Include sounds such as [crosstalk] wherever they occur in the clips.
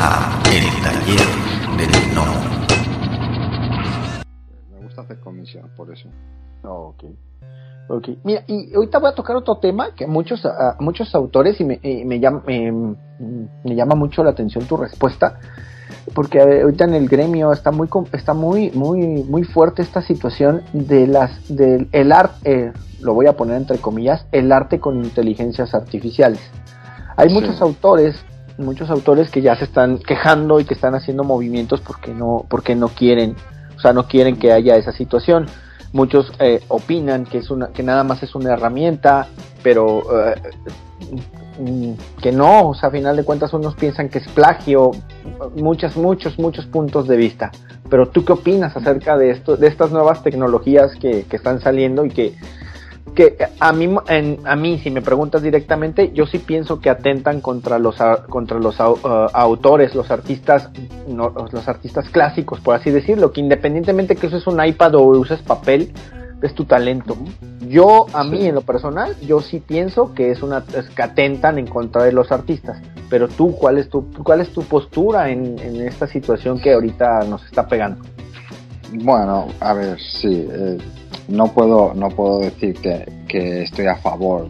a El Taller del No. Me gusta hacer comisión, por eso. Ok. Ok. Mira, y ahorita voy a tocar otro tema que muchos, a muchos autores, y me, y me, llama, me, me llama mucho la atención tu respuesta, porque ahorita en el gremio está muy está muy muy muy fuerte esta situación de las del el arte eh, lo voy a poner entre comillas el arte con inteligencias artificiales hay Sí. muchos autores muchos autores que ya se están quejando y que están haciendo movimientos porque no porque no quieren o sea no quieren que haya esa situación. Muchos eh, opinan que es una que nada más es una herramienta pero eh, mm, que no o sea a final de cuentas unos piensan que es plagio muchos muchos muchos puntos de vista. Pero tú qué opinas acerca de esto de estas nuevas tecnologías que, que están saliendo y que que a mí en, a mí si me preguntas directamente yo sí pienso que atentan contra los contra los uh, autores los artistas no, los artistas clásicos por así decirlo que independientemente que uses un iPad o uses papel es tu talento. Yo a mí en lo personal yo sí pienso que es una es que atentan en contra de los artistas. Pero tú cuál es tu cuál es tu postura en, en esta situación que ahorita nos está pegando Bueno, a ver, sí, eh, no puedo, no puedo decir que, que estoy a favor,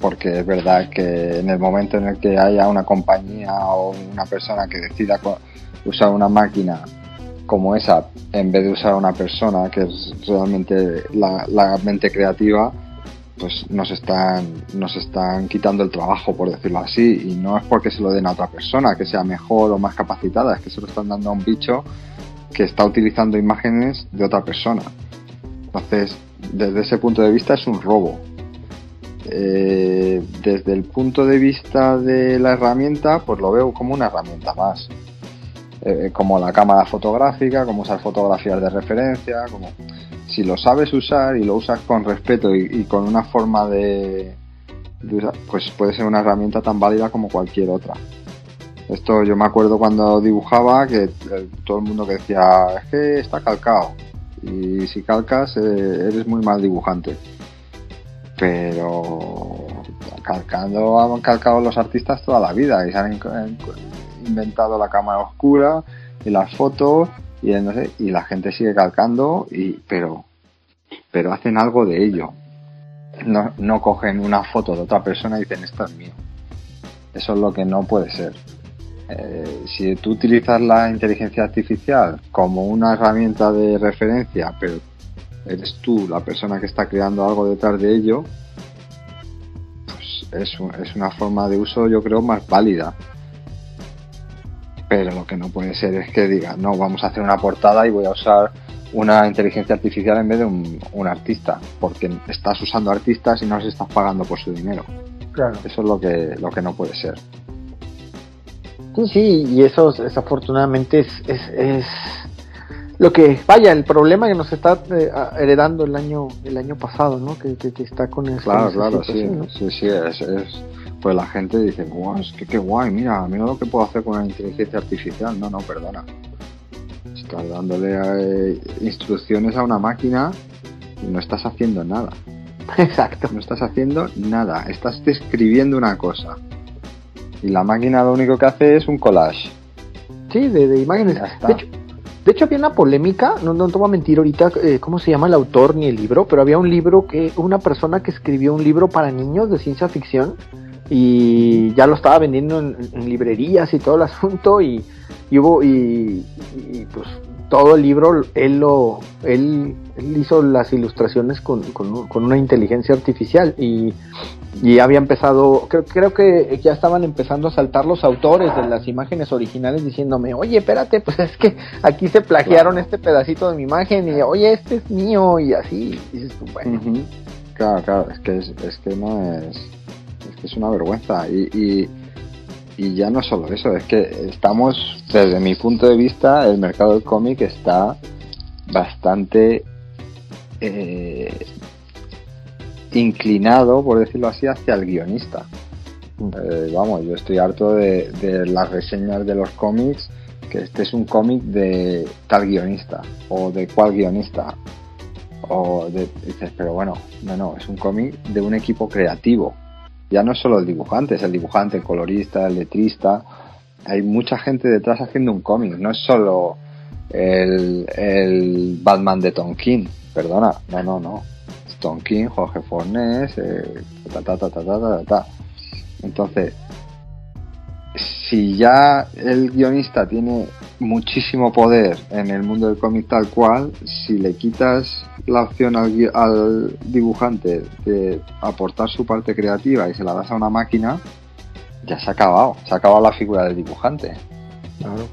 porque es verdad que en el momento en el que haya una compañía o una persona que decida usar una máquina como esa, en vez de usar a una persona que es realmente la, la mente creativa, pues nos están, nos están quitando el trabajo, por decirlo así, y no es porque se lo den a otra persona que sea mejor o más capacitada, es que se lo están dando a un bicho que está utilizando imágenes de otra persona. Entonces, desde ese punto de vista es un robo. Eh, desde el punto de vista de la herramienta, pues lo veo como una herramienta más. Eh, como la cámara fotográfica, como usar fotografías de referencia, como si lo sabes usar y lo usas con respeto y, con una forma de, pues puede ser una herramienta tan válida como cualquier otra. Esto yo me acuerdo cuando dibujaba que eh, todo el mundo que decía, es que está calcado. Y si calcas, eh, eres muy mal dibujante. Pero calcando han calcado los artistas toda la vida y se han in- in- inventado la cámara oscura y las fotos y no sé, y la gente sigue calcando y pero pero hacen algo de ello. No, no cogen una foto de otra persona y dicen esto es mío. Eso es lo que no puede ser. Eh, si tú utilizas la inteligencia artificial como una herramienta de referencia, pero eres tú la persona que está creando algo detrás de ello, pues es, un- es una forma de uso yo creo más válida. Pero lo que no puede ser es que diga, no, vamos a hacer una portada y voy a usar una inteligencia artificial en vez de un, un artista, porque estás usando artistas y no les estás pagando por su dinero. claro Eso es lo que, lo que no puede ser. Sí, sí, y eso desafortunadamente es, es, es lo que, vaya, el problema que nos está eh, heredando el año el año pasado, ¿no? Que, que, que está con esta Claro, claro, sí, sí, sí, es, es- pues la gente dice, guau, es que qué guay, mira, mira lo que puedo hacer con una inteligencia artificial. No, no, perdona. Estás dándole eh, instrucciones a una máquina y no estás haciendo nada. [laughs] Exacto. No estás haciendo nada, estás describiendo una cosa. Y la máquina lo único que hace es un collage. Sí, de, de imágenes. De hecho, de hecho, había una polémica, no, no te voy a mentir ahorita eh, cómo se llama el autor ni el libro, pero había un libro que, una persona que escribió un libro para niños de ciencia ficción y ya lo estaba vendiendo en, en librerías y todo el asunto y, y hubo y, y, pues todo el libro él lo él, él hizo las ilustraciones con, con, con una inteligencia artificial y, y había empezado creo, creo que ya estaban empezando a saltar los autores de las imágenes originales diciéndome oye espérate pues es que aquí se plagiaron Claro. este pedacito de mi imagen y oye este es mío y así y dices tú, bueno. Claro, claro, es que, es, es que no es. Es que es una vergüenza. Y, y, y ya no solo eso, es que estamos, desde mi punto de vista, el mercado del cómic está bastante eh, inclinado, por decirlo así, hacia el guionista. Eh, vamos, yo estoy harto de, las reseñas de los cómics, que este es un cómic de tal guionista, o de cual guionista, o de, dices, pero bueno, no, no, es un cómic de un equipo creativo. Ya no es solo el dibujante, es el dibujante, el colorista, el letrista, hay mucha gente detrás haciendo un cómic, no es solo el, el Batman de Tonkin, perdona, no, no, no. Tonkin, Jorge Fornés, eh, ta, ta, ta, ta, ta, ta, ta. Entonces, si ya el guionista tiene muchísimo poder en el mundo del cómic tal cual, si le quitas la opción al, al dibujante de aportar su parte creativa y se la das a una máquina, ya se ha acabado, se ha acabado la figura del dibujante. Claro.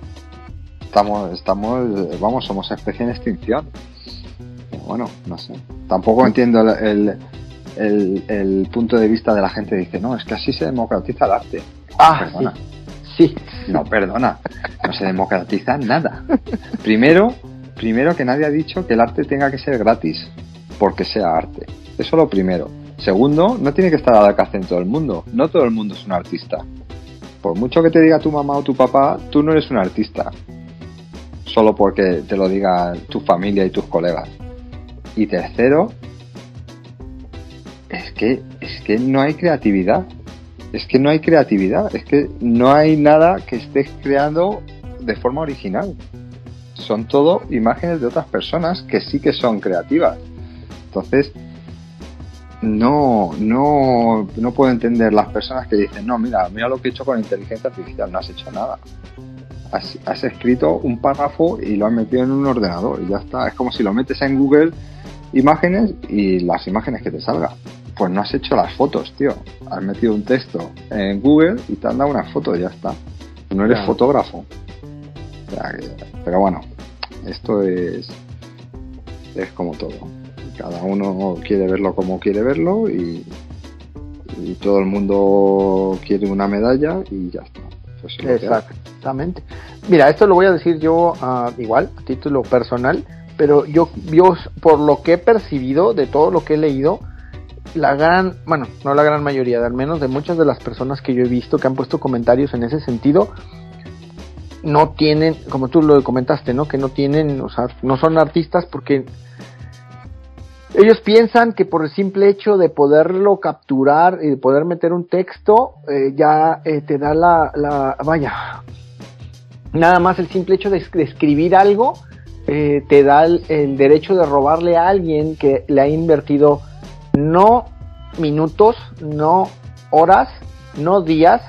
Estamos, estamos, vamos, somos especie en extinción. Pero bueno, no sé. Tampoco entiendo el, el, el- el punto de vista de la gente dice, no, es que así se democratiza el arte. Ah, Perdona. sí. Sí. No, perdona, no se democratiza nada. Primero, primero que nadie ha dicho que el arte tenga que ser gratis, porque sea arte. Eso lo primero. Segundo, no tiene que estar al alcance en todo el mundo. No todo el mundo es un artista. Por mucho que te diga tu mamá o tu papá, tú no eres un artista. Solo porque te lo diga tu familia y tus colegas. Y tercero, es que, es que no hay creatividad es que no hay creatividad, es que no hay nada que estés creando de forma original. Son todo imágenes de otras personas que sí que son creativas. Entonces, no, no, no puedo entender las personas que dicen, no, mira, mira lo que he hecho con inteligencia artificial, no has hecho nada. Has, has escrito un párrafo y lo has metido en un ordenador y ya está. Es como si lo metes en Google imágenes y las imágenes que te salgan pues no has hecho las fotos, tío. Has metido un texto en Google y te han dado una foto y ya está. No eres Claro. fotógrafo. O sea que- pero bueno, esto es es como todo. Cada uno quiere verlo como quiere verlo y, y todo el mundo quiere una medalla y ya está. Eso es lo que hay. Exactamente. Mira, esto lo voy a decir yo ah, igual, a título personal, pero yo, yo, por lo que he percibido de todo lo que he leído, la gran, bueno, no la gran mayoría, al menos de muchas de las personas que yo he visto que han puesto comentarios en ese sentido, no tienen, como tú lo comentaste, ¿no? Que no tienen, o sea, no son artistas porque ellos piensan que por el simple hecho de poderlo capturar y de poder meter un texto, eh, ya eh, te da la, vaya, nada más el simple hecho de escribir algo, eh, te da el, el derecho de robarle a alguien que le ha invertido no minutos, no horas, no días,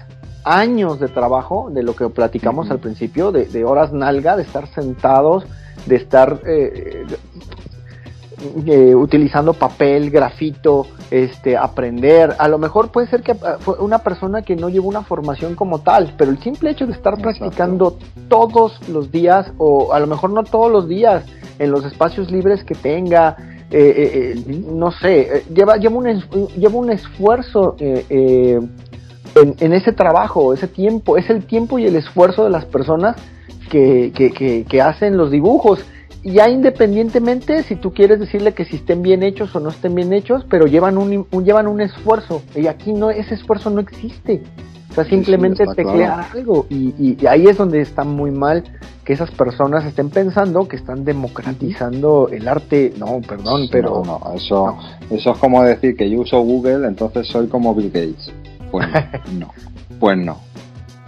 años de trabajo, de lo que platicamos al principio, de, de horas nalga, de estar sentados, de estar eh, eh, utilizando papel, grafito, este, aprender. A lo mejor puede ser que ah, fue una persona que no llevó una formación como tal, pero el simple hecho de estar Exacto. practicando todos los días, o a lo mejor no todos los días, en los espacios libres que tenga, eh, eh, eh, no sé, eh, lleva, lleva, un, lleva un esfuerzo eh, en, en ese trabajo, ese tiempo, es el tiempo y el esfuerzo de las personas que, que, que, que hacen los dibujos. Ya independientemente si tú quieres decirle que si estén bien hechos o no estén bien hechos, pero llevan un, un- llevan un esfuerzo. Y aquí no, ese esfuerzo no existe. O sea, Sí, sí, simplemente está teclear claro. algo. Y, y- y ahí es donde está muy mal que esas personas estén pensando que están democratizando el arte. No, perdón, pero No, no, eso, eso es como decir que yo uso Google, entonces soy como Bill Gates. Pues no, [laughs] pues no.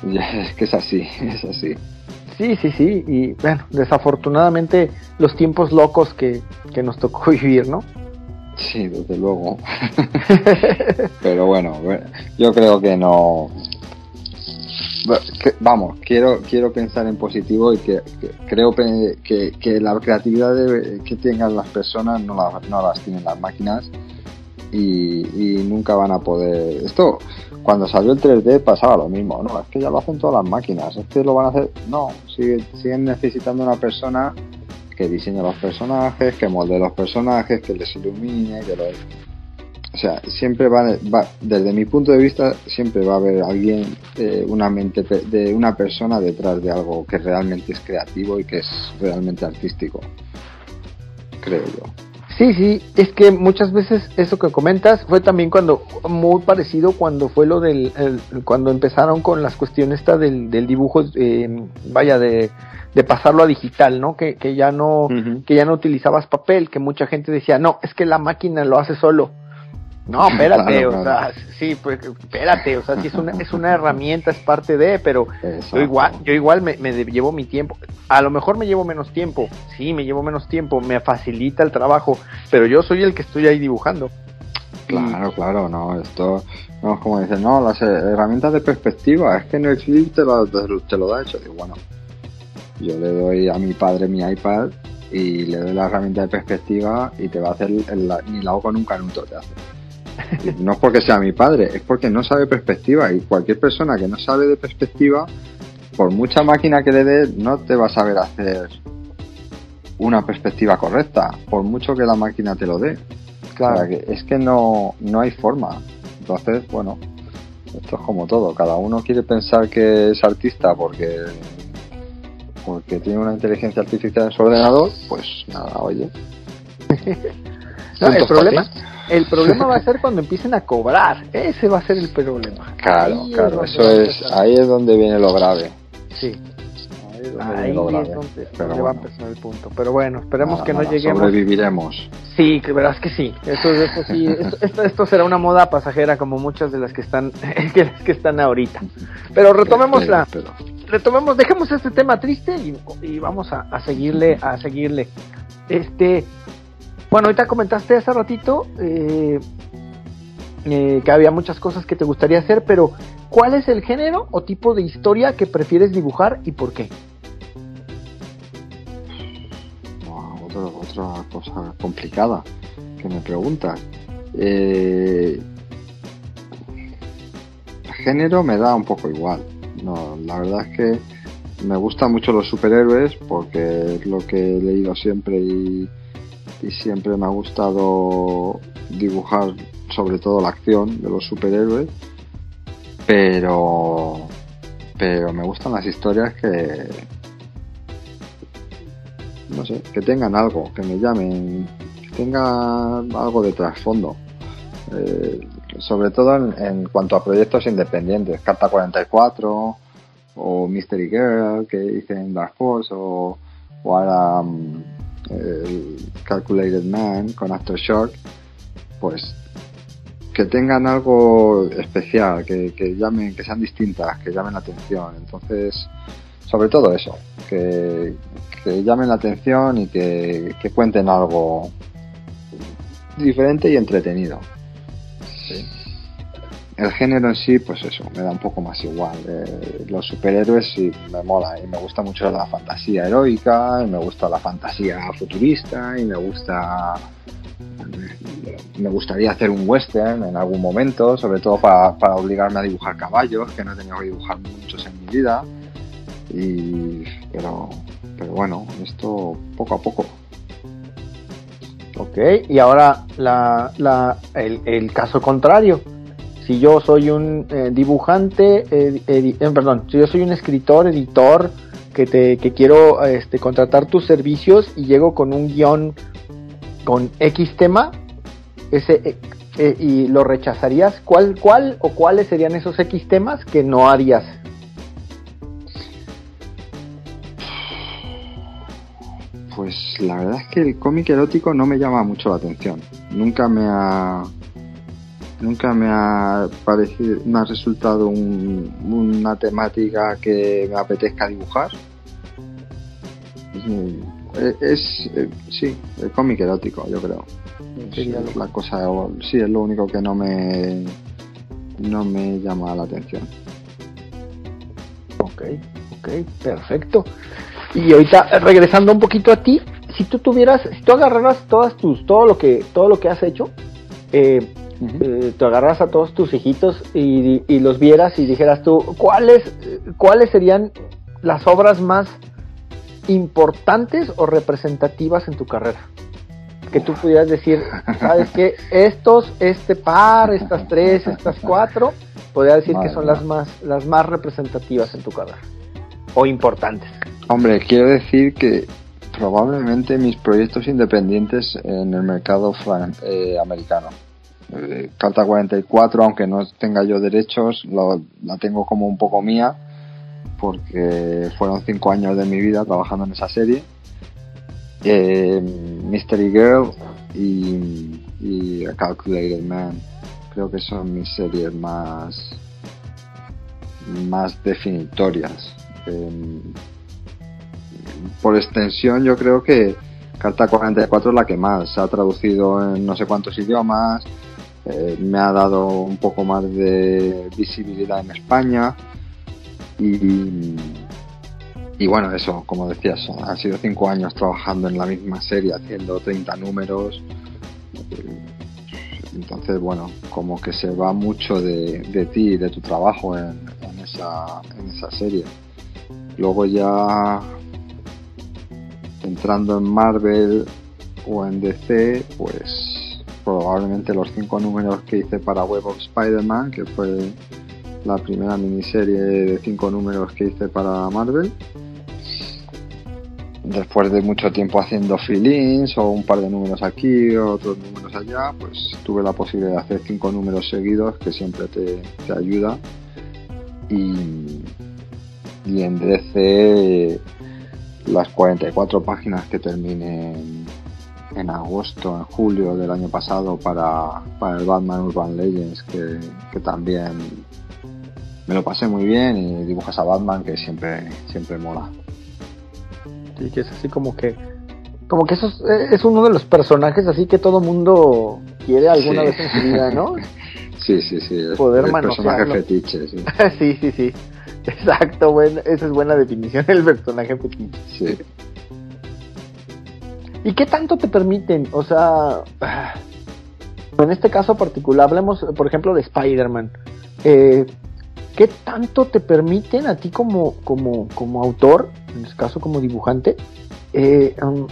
[laughs] Es que es así, es así. Sí, sí, sí, y bueno, desafortunadamente los tiempos locos que, que nos tocó [laughs] vivir, ¿no? Sí, desde luego. [laughs] Pero bueno, yo creo que no. Vamos, quiero quiero pensar en positivo y que, que creo que, que la creatividad que tengan las personas no, la- no las tienen las máquinas y, nunca van a poder. Esto, cuando salió el 3D pasaba lo mismo, ¿no? Es que ya lo hacen todas las máquinas, es que lo van a hacer. No, sigue- siguen necesitando una persona que diseñe los personajes, que molde los personajes, que les ilumine, que los... O sea, siempre va, va- desde mi punto de vista, siempre va a haber alguien, eh, una mente de una persona detrás de algo que realmente es creativo y que es realmente artístico. Creo yo. Sí, sí, es que muchas veces eso que comentas fue también cuando, muy parecido cuando fue lo del, el- cuando empezaron con las cuestiones esta del, del dibujo, eh, vaya, de, de pasarlo a digital, ¿no? Que, que ya no, que ya no utilizabas papel, que mucha gente decía, no, es que la máquina lo hace solo. No, [laughs] espérate, Claro, o claro. sea, sí, pues espérate, o sea, sí es una, es una herramienta, es parte de, pero Exacto. yo igual, yo igual me, me llevo mi tiempo. A lo mejor me llevo menos tiempo, sí, me llevo menos tiempo, me facilita el trabajo, pero yo soy el que estoy ahí dibujando. Claro, claro, no, esto, no como dicen, no, las herramientas de perspectiva, es que Netflix te lo, te lo- da hecho. Digo, bueno, yo le doy a mi padre mi iPad y le doy la herramienta de perspectiva y te va a hacer el, la- ni la hago con un canuto te hace. No es porque sea mi padre, es porque no sabe perspectiva y cualquier persona que no sabe de perspectiva, por mucha máquina que le dé, no te va a saber hacer una perspectiva correcta, por mucho que la máquina te lo dé. O sea, que es que no, no hay forma. Entonces, bueno, esto es como todo. Cada uno quiere pensar que es artista porque porque tiene una inteligencia artificial en su ordenador, pues nada, oye. [laughs] No, el problema, ti. El problema va a ser [laughs] cuando empiecen a cobrar, ese va a ser el problema. Claro, Ahí claro, eso es, ahí es donde viene lo grave. Sí, Ahí es donde ahí viene lo es grave. donde, Pero donde va a bueno, empezar el punto. Pero bueno, esperemos nada, que no nada, lleguemos. Sobreviviremos. Sí, que verás que sí. Eso, eso sí, [laughs] esto, esto, esto será una moda pasajera como muchas de las que están, [laughs] que las que están ahorita. Pero retomemos la, espero. retomemos, dejemos este tema triste y, y vamos a, a seguirle, a seguirle. Este, bueno, ahorita comentaste hace ratito eh, eh, que había muchas cosas que te gustaría hacer, pero ¿cuál es el género o tipo de historia que prefieres dibujar y por qué? Buah, otra, otra cosa complicada que me preguntas. Eh, género me da un poco igual. No, la verdad es que me gustan mucho los superhéroes porque es lo que he leído siempre y, y siempre me ha gustado dibujar sobre todo la acción de los superhéroes. Pero pero me gustan las historias que no sé, que tengan algo, que me llamen, que tengan algo de trasfondo. Eh, sobre todo en, en cuanto a proyectos independientes, Carta 44 o Mystery Girl que hice en Dark Horse o, o ahora mm, el Calculated Man con Aftershock, pues que tengan algo especial, que, que llamen, que sean distintas, que llamen la atención. Entonces, sobre todo eso, que, que llamen la atención y que, que cuenten algo diferente y entretenido. El género en sí, pues eso, me da un poco más igual. Eh, los superhéroes sí me mola y me gusta mucho la fantasía heroica, y me gusta la fantasía futurista y me gusta me gustaría hacer un western en algún momento, sobre todo para, para obligarme a dibujar caballos, que no he tenido que dibujar muchos en mi vida. Y, pero, pero bueno, esto poco a poco. Ok, y ahora la, la, el, el caso contrario. Si yo soy un eh, dibujante, eh, eh, perdón, si yo soy un escritor, editor, que te que quiero este, contratar tus servicios y llego con un guion con X tema, ese y lo rechazarías, ¿cuál, cuál o cuáles serían esos X temas que no harías? Pues la verdad es que el cómic erótico no me llama mucho la atención. Nunca me ha nunca me ha parecido, me ha resultado un- una temática que me apetezca dibujar. Es, es- es, eh, sí, el cómic erótico, yo creo. Sería Es lo- la cosa, sí, es lo único que no me no me llama la atención. Ok, ok, perfecto. Y ahorita eh, regresando un poquito a ti, si tú tuvieras, si tú agarraras todas tus, todo lo que, todo lo que has hecho, eh, eh, te agarras a todos tus hijitos y, y los vieras y dijeras tú, ¿cuáles, ¿cuáles serían las obras más importantes o representativas en tu carrera? Que tú pudieras decir, ¿sabes qué? Estos, este par, estas tres, estas cuatro, podría decir Madre que son las más, las más representativas en tu carrera. O importantes. Hombre, quiero decir que probablemente mis proyectos independientes en el mercado fran- eh, americano. Eh, Carta 44, aunque no tenga yo derechos, la tengo como un poco mía, porque fueron cinco años de mi vida trabajando en esa serie. Eh, Mystery Girl y, y A Calculated Man. creo que son mis series más más definitorias. Em, por extensión, yo creo que Carta 44 es la que más se ha traducido en no sé cuántos idiomas, eh, me ha dado un poco más de visibilidad en España y, y bueno, eso, como decías, han sido cinco años trabajando en la misma serie, haciendo 30 números. Entonces, bueno, como que se va mucho de, de ti, de tu trabajo en, en, esa, en esa serie. Luego ya entrando en Marvel o en DC, pues probablemente los cinco números que hice para Web of Spider-Man, que fue la primera miniserie de cinco números que hice para Marvel. Después de mucho tiempo haciendo fill-ins o un par de números aquí o otros números allá, pues tuve la posibilidad de hacer cinco números seguidos que siempre te, te ayuda. Y, y en DC las 44 páginas que terminé en, agosto, en julio del año pasado para, para el Batman Urban Legends, que, que, también me lo pasé muy bien y dibujas a Batman que siempre, siempre mola. Sí, que es así como que como que eso es, es uno de los personajes así que todo mundo quiere alguna sí. vez en su vida, ¿no? [laughs] sí, sí, sí. Poder el personaje fetiche, sí. [laughs] sí, sí, sí. Exacto, bueno, esa es buena definición, el personaje fetiche. Sí. ¿Y qué tanto te permiten? O sea, en este caso particular, hablemos, por ejemplo, de Spider-Man. Eh, ¿Qué tanto te permiten a ti como, como, como autor, en este caso como dibujante, eh, um,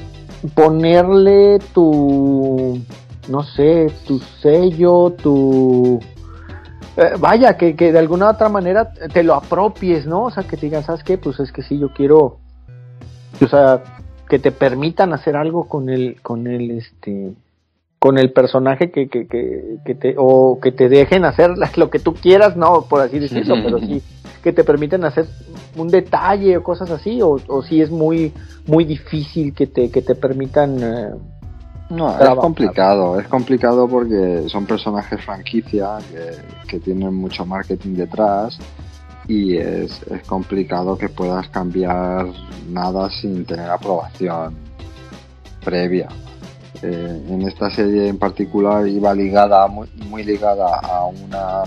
ponerle tu, no sé, tu sello, tu eh, vaya, que, que, de alguna otra manera te lo apropies, ¿no? O sea, que te digan, ¿sabes qué? Pues es que sí, yo quiero, o sea, que te permitan hacer algo con el, con el, este, con el personaje que, que, que, que te, o que te dejen hacer [laughs] lo que tú quieras, no, por así decirlo, pero sí, [laughs] que te permiten hacer un detalle o cosas así, o, o si es muy, muy difícil que te, que te permitan, eh, no, es complicado, es complicado porque son personajes franquicia que, que tienen mucho marketing detrás y es, es, complicado que puedas cambiar nada sin tener aprobación previa. Eh, en esta serie en particular iba ligada, muy, muy ligada a una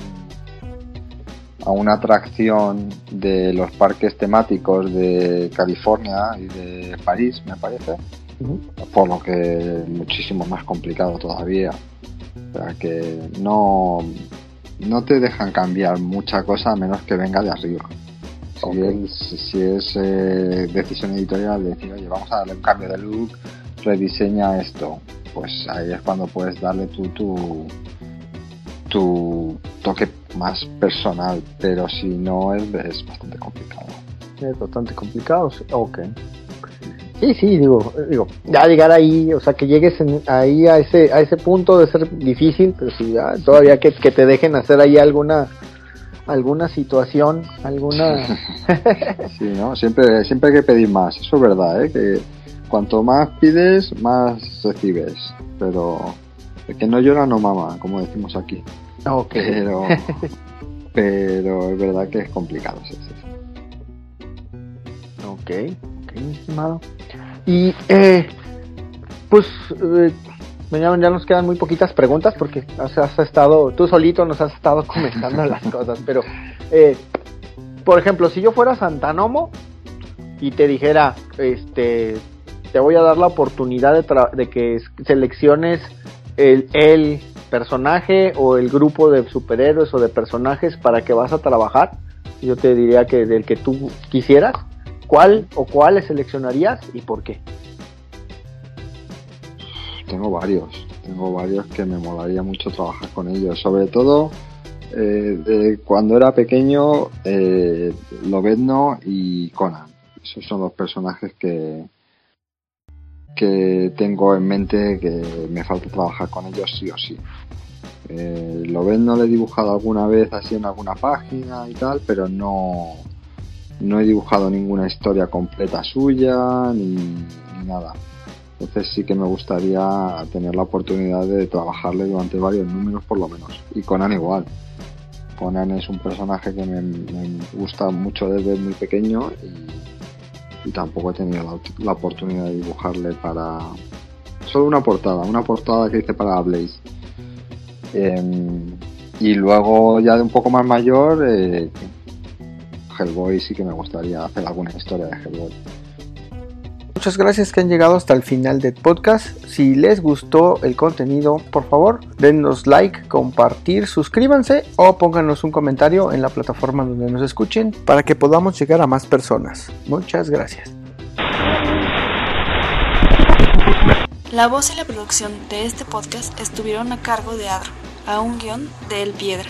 a una atracción de los parques temáticos de California y de París, me parece por lo que es muchísimo más complicado todavía. O sea que no, no te dejan cambiar mucha cosa a menos que venga de arriba. Si es, si es eh, decisión editorial de decir, oye, vamos a darle un cambio de look, rediseña esto, pues ahí es cuando puedes darle tu, tu, tu toque más personal, pero si no es, es bastante complicado. Es bastante complicado, ok. Sí, sí, digo, digo, ya llegar ahí, o sea, que llegues en, ahí a ese a ese punto de ser difícil, pero sí, ya, todavía que, que, te dejen hacer ahí alguna alguna situación, alguna... [laughs] sí, ¿no? Siempre, siempre hay que pedir más, eso es verdad, ¿eh? Que cuanto más pides, más recibes, pero el que no llora no mama, como decimos aquí. Ok. Pero, [laughs] pero es verdad que es complicado, sí, sí. Ok, estimado. Y eh, pues eh, ya, nos quedan muy poquitas preguntas porque has, estado, tú solito nos has estado [laughs] comentando las cosas, pero eh, por ejemplo, si yo fuera Santanomo y te dijera, este, te voy a dar la oportunidad de, que selecciones el, el, personaje o el grupo de superhéroes o de personajes para que vas a trabajar, yo te diría que del que tú quisieras, ¿Cuál o cuáles seleccionarías y por qué? Tengo varios, tengo varios que me molaría mucho trabajar con ellos, sobre todo eh, cuando era pequeño, eh, y Conan. Esos son los personajes que, que tengo en mente que me falta trabajar con ellos sí o sí. Eh, Lobezno le he dibujado alguna vez así en alguna página y tal, pero no, no he dibujado ninguna historia completa suya ni, nada. Entonces sí que me gustaría tener la oportunidad de trabajarle durante varios números por lo menos. Y Conan igual. Conan es un personaje que me, gusta mucho desde muy pequeño y, tampoco he tenido la, oportunidad de dibujarle para... Solo una portada, una portada que hice para Blaze. Em, y luego ya de un poco más mayor, eh, Hellboy sí que me gustaría hacer alguna historia de Hellboy. Muchas gracias que han llegado hasta el final del podcast. Si les gustó el contenido, por favor, denos like, compartir, suscríbanse o pónganos un comentario en la plataforma donde nos escuchen para que podamos llegar a más personas. Muchas gracias. La voz y la producción de este podcast estuvieron a cargo de Adro, a un guion de El Piedra.